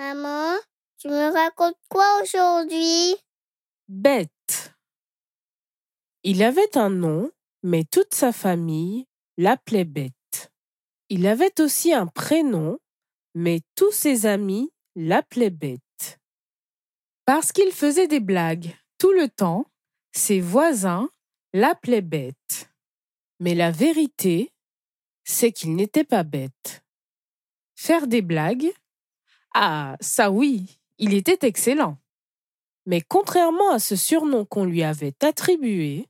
Maman, tu me racontes quoi aujourd'hui? Bête. Il avait un nom, mais toute sa famille l'appelait Bête. Il avait aussi un prénom, mais tous ses amis l'appelaient Bête. Parce qu'il faisait des blagues tout le temps, ses voisins l'appelaient Bête. Mais la vérité, c'est qu'il n'était pas bête. Faire des blagues Ah, ça oui, il était excellent. Mais contrairement à ce surnom qu'on lui avait attribué,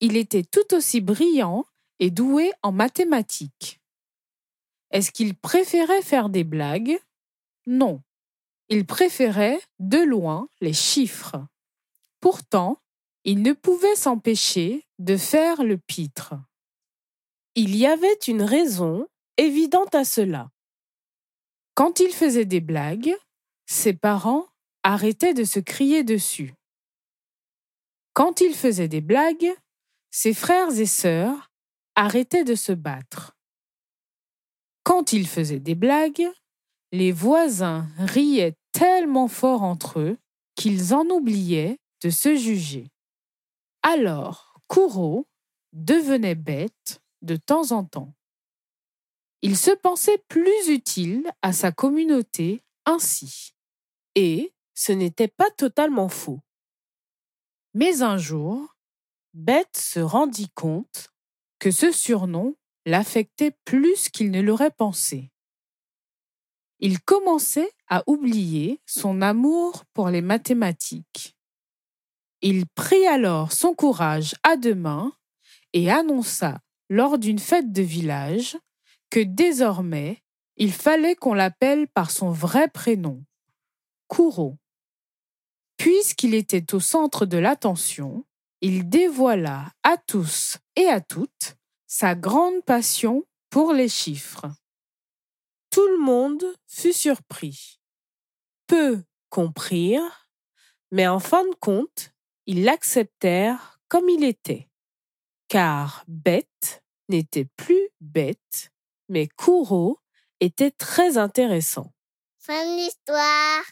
il était tout aussi brillant et doué en mathématiques. Est-ce qu'il préférait faire des blagues? Non. Il préférait de loin les chiffres. Pourtant, il ne pouvait s'empêcher de faire le pitre. Il y avait une raison évidente à cela. Quand il faisait des blagues, ses parents arrêtaient de se crier dessus. Quand il faisait des blagues, ses frères et sœurs arrêtaient de se battre. Quand il faisait des blagues, les voisins riaient tellement fort entre eux qu'ils en oubliaient de se juger. Alors, Kouro devenait bête de temps en temps. Il se pensait plus utile à sa communauté ainsi. Et ce n'était pas totalement faux. Mais un jour, Bête se rendit compte que ce surnom l'affectait plus qu'il ne l'aurait pensé. Il commençait à oublier son amour pour les mathématiques. Il prit alors son courage à deux mains et annonça lors d'une fête de village que désormais il fallait qu'on l'appelle par son vrai prénom, Kouro. Puisqu'il était au centre de l'attention, il dévoila à tous et à toutes sa grande passion pour les chiffres. Tout le monde fut surpris. Peu comprirent, mais en fin de compte, ils l'acceptèrent comme il était. Car bête n'était plus bête, mais Kouro était très intéressant. Fin de l'histoire.